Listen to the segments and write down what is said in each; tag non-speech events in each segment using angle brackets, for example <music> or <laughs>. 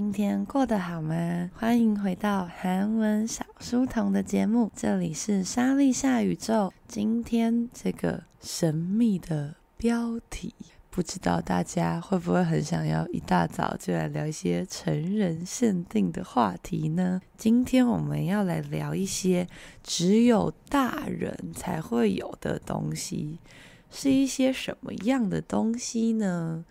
今天过得好吗？欢迎回到韩文小书童的节目，这里是莎莉夏宇宙。今天这个神秘的标题，不知道大家会不会很想要一大早就来聊一些成人限定的话题呢？今天我们要来聊一些只有大人才会有的东西，是一些什么样的东西呢？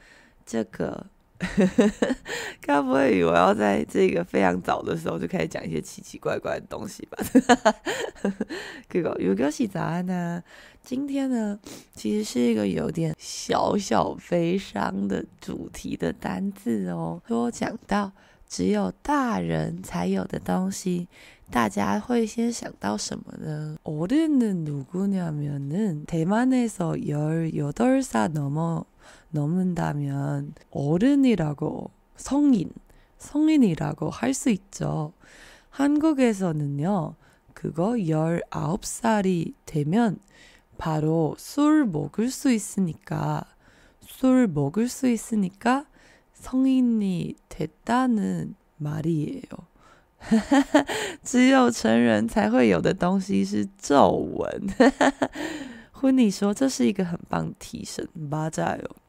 这个。<laughs> 该不会以为我要在这个非常早的时候就开始讲一些奇奇怪怪的东西吧？<laughs> 这个有个喜早安呢，今天呢，其实是一个有点小小悲伤的主题的单字哦。说讲到只有大人才有的东西，大家会先想到什么呢？어른은누구냐면은대만에서열여덟살넘어 넘는다면 어른이라고 성인, 성인이라고 할 수 있죠. 한국에서는요, 그거 19살이 되면 바로 술 먹을 수 있으니까, 술 먹을 수 있으니까 성인이 됐다는 말이에요. <laughs> 只有成人才会有的东西是皱纹。훈이说这是一个很棒的提升，맞아요. <laughs>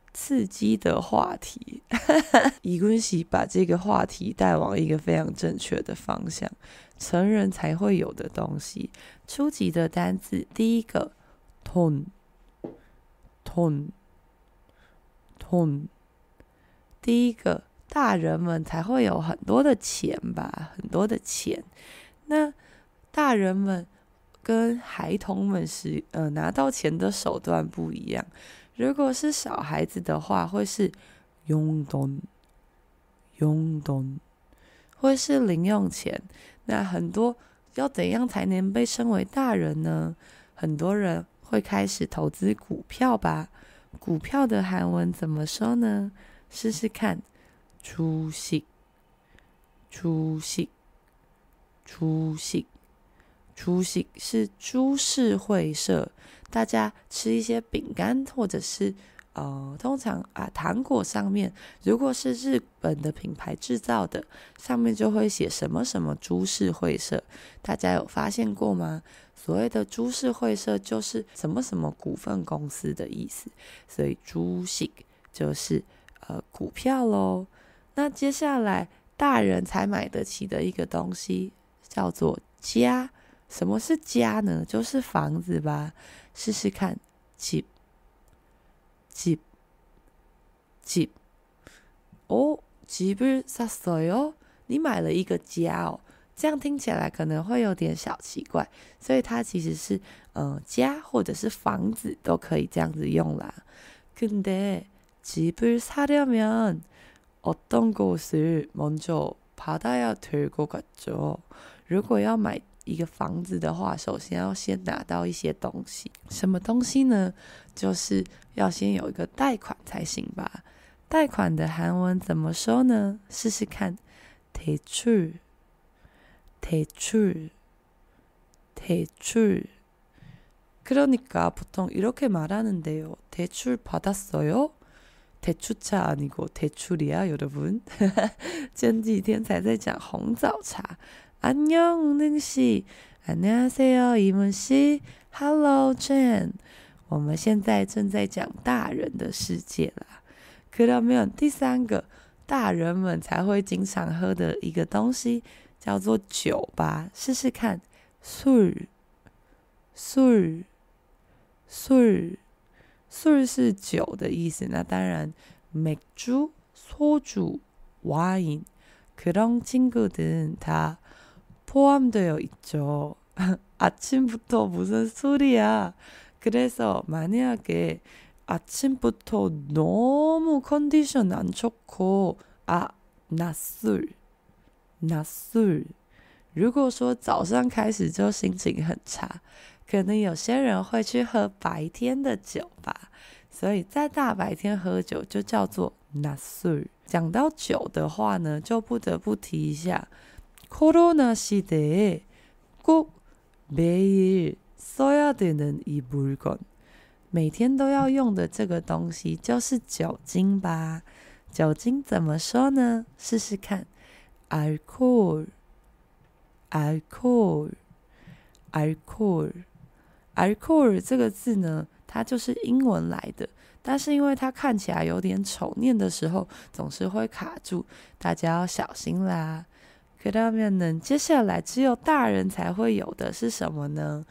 刺激的话题，李冠希把这个话题带往一个非常正确的方向。成人才会有的东西，初级的单字。第一个，ton，ton，ton。第一个，大人们才会有很多的钱吧，很多的钱。那大人们跟孩童们是，呃，拿到钱的手段不一样。如果是小孩子的话，会是용돈，용돈，会是零用钱。那很多要怎样才能被称为大人呢？很多人会开始投资股票吧。股票的韩文怎么说呢？试试看，주식，주식，주식， 猪系是株式会社，大家吃一些饼干或者是呃，通常啊糖果上面如果是日本的品牌制造的，上面就会写什么什么株式会社。大家有发现过吗？所谓的株式会社就是什么什么股份公司的意思，所以株系就是呃股票喽。那接下来大人才买得起的一个东西叫做家。什么是家呢？就是房子吧。试试看，집， 집， 집， 哦，집을샀어요？你买了一个家哦，这样听起来可能会有点小奇怪，所以它其实是，呃，家或者是房子都可以这样子用啦。근데집을사려면어떤것을먼저받아야될것같죠？如果要买。 一个房子的话，首先要先拿到一些东西，什么东西呢？就是要先有一个贷款才行吧。贷款的韩文怎么说呢？试试看，대출，대출，대출。그러니까보통이렇게말하는데요대출받았어요대추차아니고대출이야여러분<laughs> 前几天才在讲红枣茶。 安妞宁西，안녕하세요伊문씨，Hello Jen，我们现在正在讲大人的世界啦。可到没有？第三个，大人们才会经常喝的一个东西叫做酒吧，试试看。술， 술， 술， 술是酒的意思。那当然，맥주소주와인그런친구들다 포함되어 있죠. <laughs> 아침부터 무슨 술이야. 그래서 만약에 아침부터 너무 컨디션 안 좋고 아 낮술 낮술 如果说早上开始就心情很差，可能有些人会去喝白天的酒吧，所以在大白天喝酒就叫做낮술。讲到酒的话呢，就不得不提一下 코로나시대에꼭매일써야되는이물건，每天都要用的这个东西就是酒精吧？酒精怎么说呢？试试看，alcohol。alcohol，alcohol，alcohol 这个字呢，它就是英文来的，但是因为它看起来有点丑，念的时候总是会卡住，大家要小心啦。 그러면呢，接下来只有大人才会有的是什么呢？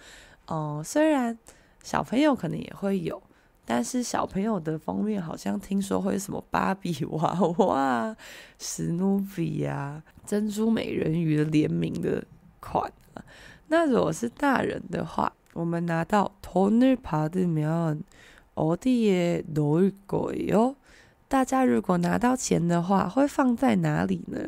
哦、呃，虽然小朋友可能也会有。但是小朋友的封面好像听说会什么芭比娃娃、史努比呀、珍珠美人鱼的联名的款啊。那如果是大人的话，我们拿到돈을받으면어디에넣을거예요？大家如果拿到钱的话，会放在哪里呢？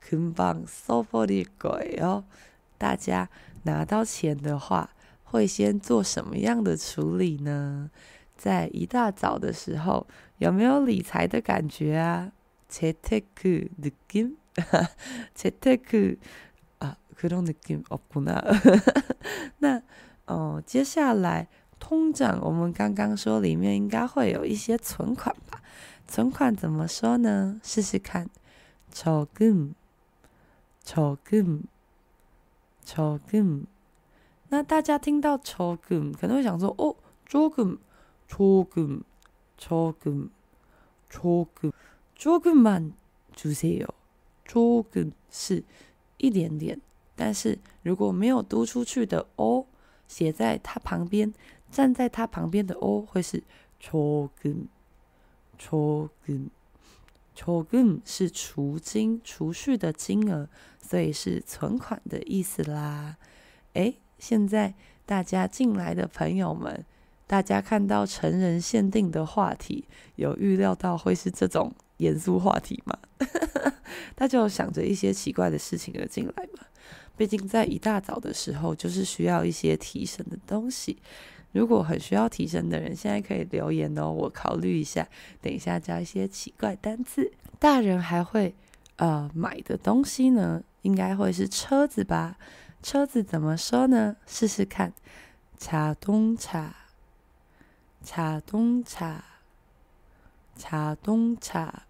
금방써버릴거예요大家拿到钱的话，会先做什么样的处理呢？在一大早的时候，有没有理财的感觉啊？재테크느낌재테크<laughs> 啊，그런느낌없구나。<laughs> 那哦，接下来通胀，我们刚刚说里面应该会有一些存款吧？存款怎么说呢？试试看，저 금， 저 금， 저 금。 那大家听到저 금， 可能会想说，哦，조금。 조금, 조금, 조금, 조금만 주세요. 조금 是一点点，但是如果没有读出去的哦，写在它旁边，站在它旁边的哦，会是 조금, 조금, 조금是储金、储蓄的金额，所以是存款的意思啦。诶，现在大家进来的朋友们。大家看到成人限定的话题，有预料到会是这种严肃话题吗？<laughs> 他就想着一些奇怪的事情而进来嘛。毕竟在一大早的时候，就是需要一些提神的东西。如果很需要提神的人，现在可以留言哦，我考虑一下。等一下加一些奇怪单字。大人还会呃买的东西呢，应该会是车子吧？车子怎么说呢？试试看，자동차。 자동차, 자동차.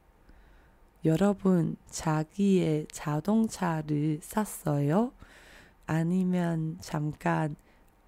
여러분, 자기의 자동차를 샀어요? 아니면 잠깐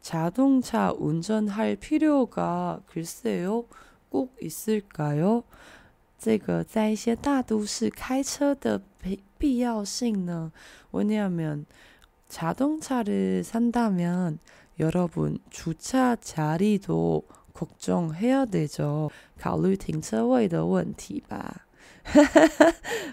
자동차 운전할 필요가 글쎄요 꼭 있을까요? 这个在一些大都市开车的必要性呢？왜냐하면 자동차를 산다면 여러분 주차 자리도 걱정해야 되죠. 考虑停车位的问题吧。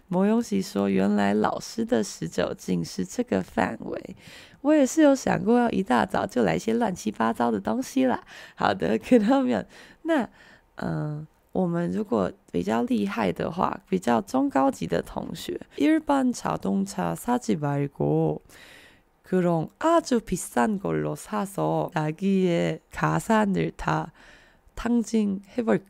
莫永喜说：“原来老师的十九禁是这个范围。”我也是有想过要一大早就来些乱七八糟的东西啦。好的，看到没有？那嗯、呃，我们如果比较厉害的话，比较中高级的同学，일반자동차사지말고그런아주비싼걸로사서자기의가산을다 汤金 h e v e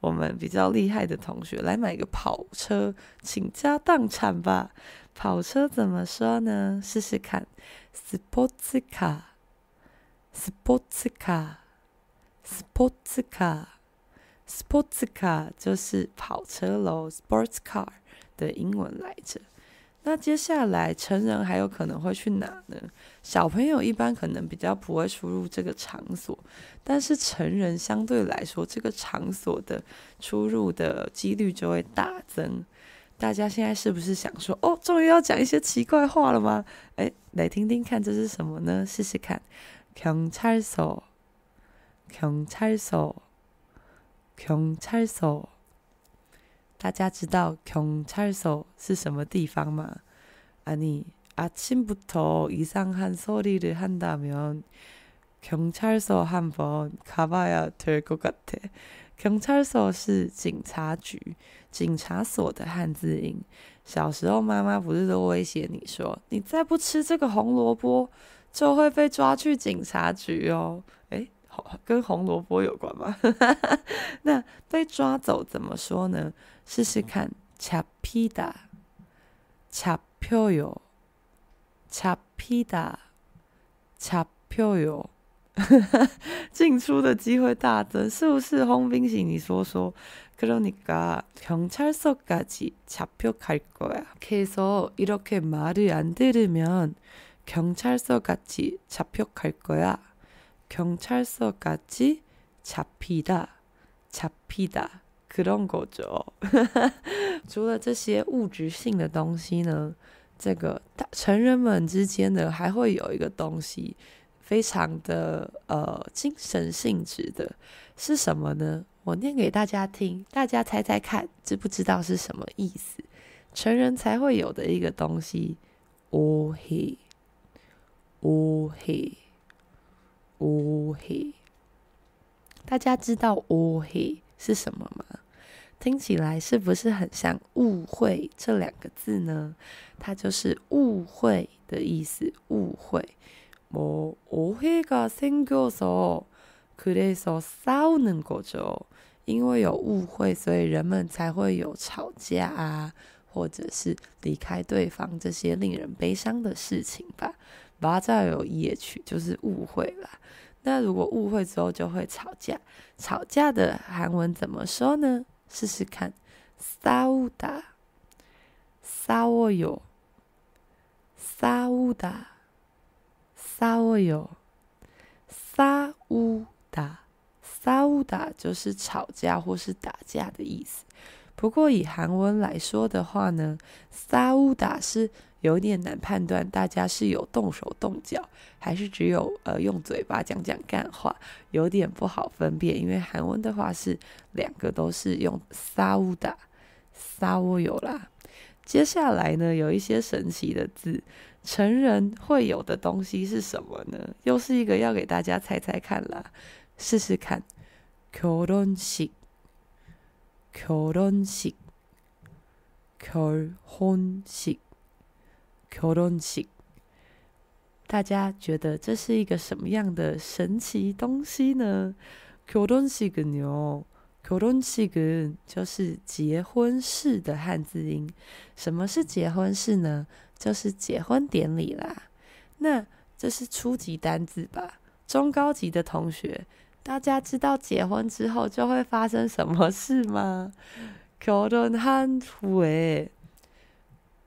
我们比较厉害的同学来买个跑车，倾家荡产吧。跑车怎么说呢？试试看，sports car，sports car，sports car，sports car 就是跑车喽，sports car 的英文来着。那接下来成人还有可能会去哪呢？小朋友一般可能比较不会出入这个场所，但是成人相对来说，这个场所的出入的几率就会大增。大家现在是不是想说，哦，终于要讲一些奇怪话了吗？哎，来听听看，这是什么呢？试试看，경찰 서， 경찰 서， 경찰 서。 大家知道경찰서是什么地方吗？아니아침부터이상한소리를한다면경찰서한번가봐야될것같아 경찰서是警察局、警察所的汉字音。小时候妈妈不是都威胁你说，你再不吃这个红萝卜，就会被抓去警察局哦。 诶，跟红萝卜有关吗？那被抓走怎么说呢？试试看，잡히다，잡혀요，잡히다，잡혀요。进出的机会大增，是不是？홍빈씨，你说说。그러니까경찰서까지잡혀갈거야그래서이렇게말을안들으면경찰서까지잡혀갈거야 경찰서까지잡히다잡히다 그런거죠 <laughs> 除了这些物质性的东西呢，这个大成人们之间呢，还会有一个东西。非常的呃精神性质的是什么呢？我念给大家听，大家猜猜看，知不知道是什么意思？成人才会有的一个东西，오해，오해， 오해。大家知道오해是什么吗？听起来是不是很像误会这两个字呢？它就是误会的意思，误会。뭐오해가생겨서그래서싸우는거죠因为有误会，所以人们才会有吵架啊，或者是离开对方这些令人悲伤的事情吧。 맞아요，也取就是误会啦。那如果误会之后就会吵架，吵架的韩文怎么说呢？试试看，싸우다，싸워요，싸우다。싸워요，싸우다，싸우다就是吵架或是打架的意思。不过以韩文来说的话呢，싸우다是 有点难判断，大家是有动手动脚，还是只有呃用嘴巴讲讲干话，有点不好分辨。因为韩文的话是两个都是用싸우다，싸워요啦。接下来呢，有一些神奇的字。成人会有的东西是什么呢？又是一个要给大家猜猜看啦，试试看。결혼식，결혼식，결혼식， 결혼식。大家觉得这是一个什么样的神奇东西呢？결혼식은요，결혼식은就是结婚式的汉字音。什么是结婚式呢？就是结婚典礼啦，那这是初级单字吧？中高级的同学，大家知道结婚之后就会发生什么事吗？결혼한후에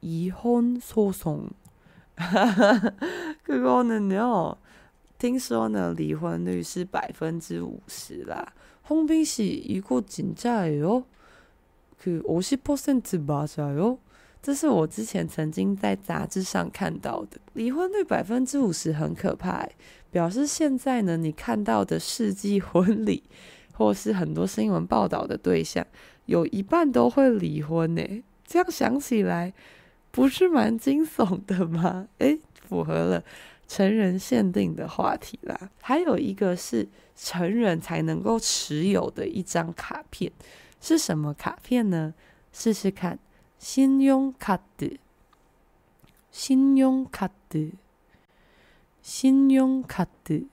离婚诉讼。哈哈哈，可能呢？听说呢，离婚率是百分之五十啦。홍빈씨이거진짜예요그50%맞아요？这是我之前曾经在杂志上看到的。离婚率百分之五十很可怕，表示现在呢，你看到的世纪婚礼，<laughs> 或是很多新闻报道的对象，有一半都会离婚呢。这样想起来， 不是蛮惊悚的吗？<laughs> 诶，符合了。成人限定的话题啦。还有一个是成人才能够持有的一张卡片，是什么卡片呢？试试看，信用卡的，信用卡的，信用卡的，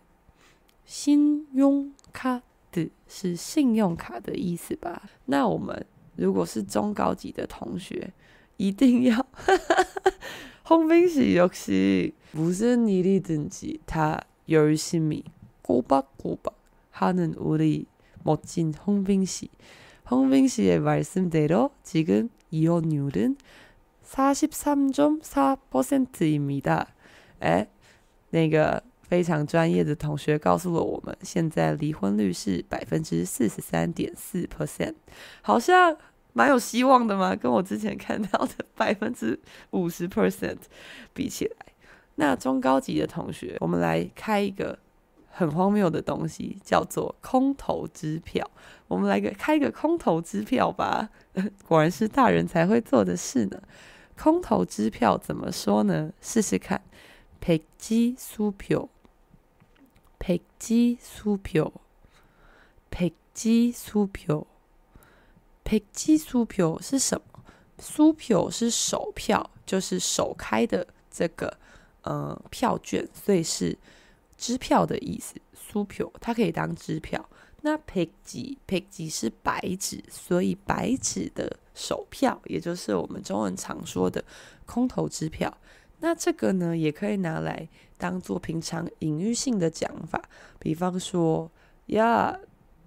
信用卡的是信用卡的意思吧？那我们如果是中高级的同学， 一定要。<laughs> 홍빈씨역시무슨일이든지다열심히꼬박꼬박하는우리멋진홍빈씨홍빈씨의말씀대로지금이혼율은43.4%입니다。哎，那个非常专业的同学告诉了我们，现在离婚率是百分之四十三点四 percent，好像。 蛮有希望的嘛，跟我之前看到的<laughs> 百分之五十 percent 比起来，那中高级的同学，我们来开一个很荒谬的东西，叫做空头支票。我们来个开一个空头支票吧，<laughs> 果然是大人才会做的事呢。空头支票怎么说呢？试试看，백지수표，백지수표，백지수표。 백지수표是什么？수표是手票，就是手开的这个呃票券，所以是支票的意思。수표它可以当支票。那백지백지是白纸，所以白纸的手票，也就是我们中文常说的空头支票。那这个呢，也可以拿来当做平常隐喻性的讲法，比方说呀。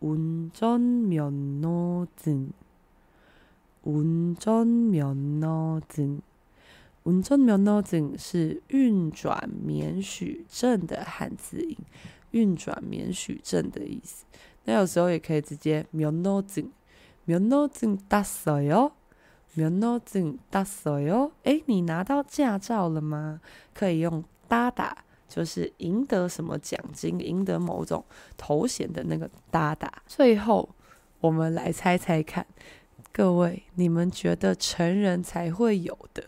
운전면허증운전면허증운전면허증是运转免许证的汉字音，运转免许证的意思。那有时候也可以直接면허증면허증땄어요면허증땄어요诶，你拿到驾照了吗？可以用따다。 就是赢得什么奖金、赢得某种头衔的那个搭档。最后，我们来猜猜看，各位，你们觉得成人才会有的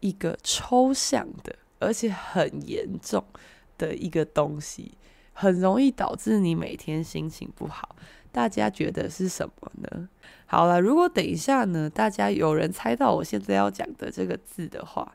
一个抽象的，而且很严重的一个东西，很容易导致你每天心情不好。大家觉得是什么呢？好了，如果等一下呢，大家有人猜到我现在要讲的这个字的话。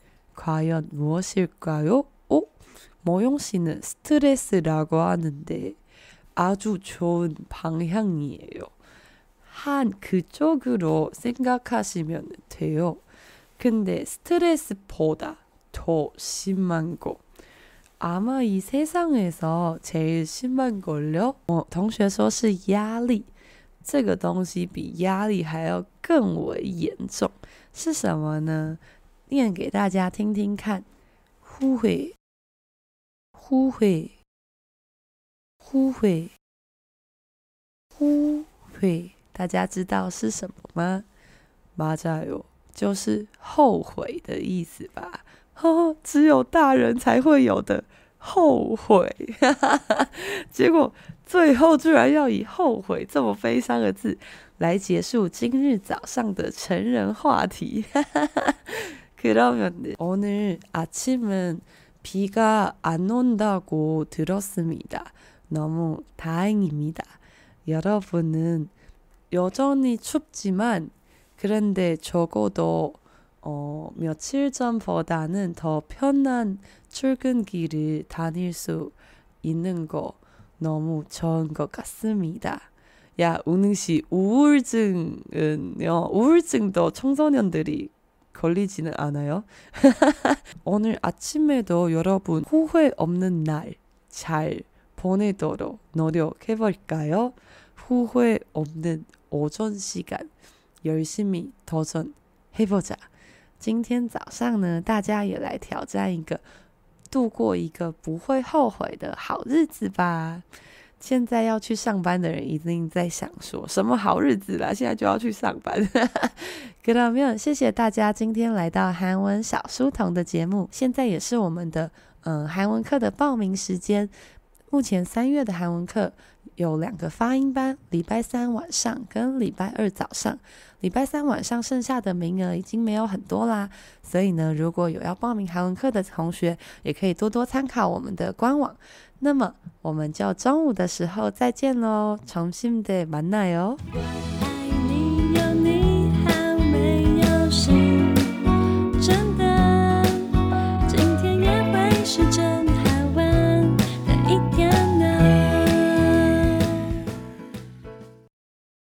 과연 무엇일까요? 어? 모용 씨는 스트레스라고 하는데 아주 좋은 방향이에요. 한 그쪽으로 생각하시면 돼요. 근데 스트레스보다 더 심한 거 아마 이 세상에서 제일 심한 걸요? 어,同学说是压力，这个东西比压力还要更为严重，是什么呢？ 念给大家听听看。呼会，呼会，呼会，呼会，大家知道是什么吗？妈加哦，就是后悔的意思吧？呵呵，只有大人才会有的后悔。<laughs> 结果最后居然要以后悔这么悲伤的字来结束今日早上的成人话题。哈哈哈。 그러면 오늘 아침은 비가 안 온다고 들었습니다 너무 다행입니다 여러분은 여전히 춥지만 그런데 적어도 어 며칠 전보다는 더 편한 출근길을 다닐 수 있는 거 너무 좋은 것 같습니다. 야, 우능 씨, 우울증은요, 우울증도 청소년들이 걸리지는 않아요. <laughs> 오늘 아침에도 여러분 후회 없는 날 잘 보내도록 노력해 볼까요? 후회 없는 오전 시간 열심히 도전해 보자. 今天早上呢，大家也来挑战一个度过一个不会后悔的好日子吧。 现在要去上班的人一定在想说什么好日子啦？<laughs> 现在就要去上班。各位朋友，谢谢大家今天来到韩文小书童的节目。现在也是我们的嗯韩文课的报名时间。目前三月的韩文课有两个发音班，礼拜三晚上跟礼拜二早上。礼拜三晚上剩下的名额已经没有很多啦，所以呢，如果有要报名韩文课的同学，也可以多多参考我们的官网。那么我们就中午的时候再见喽，重新的만나요。